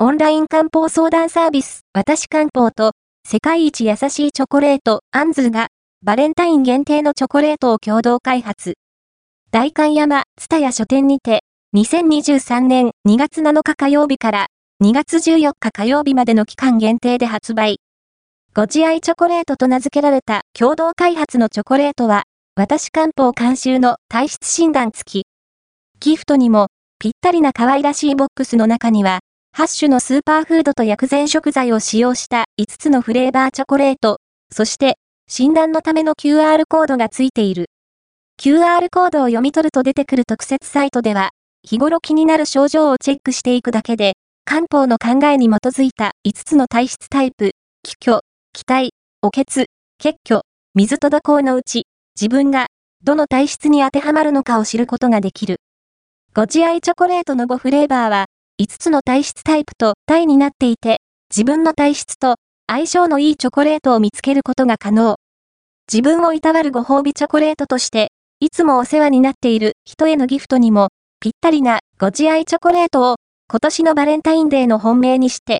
オンライン漢方相談サービス、私漢方と、世界一優しいチョコレート、アンズが、バレンタイン限定のチョコレートを共同開発。大観山、ツタヤ書店にて、2023年2月7日火曜日から2月14日火曜日までの期間限定で発売。ご自愛チョコレートと名付けられた共同開発のチョコレートは、私漢方監修の体質診断付き。ギフトにも、ぴったりな可愛らしいボックスの中には、8種のスーパーフードと薬膳食材を使用した5つのフレーバーチョコレート、そして、診断のための QR コードがついている。QR コードを読み取ると出てくる特設サイトでは、日頃気になる症状をチェックしていくだけで、漢方の考えに基づいた5つの体質タイプ、気虚、気体、お血、血虚、水と土行のうち、自分がどの体質に当てはまるのかを知ることができる。ご自愛チョコレートの5フレーバーは、5つの体質タイプと体になっていて、自分の体質と相性のいいチョコレートを見つけることが可能。自分をいたわるご褒美チョコレートとして、いつもお世話になっている人へのギフトにも、ぴったりなご自愛チョコレートを、今年のバレンタインデーの本命にして、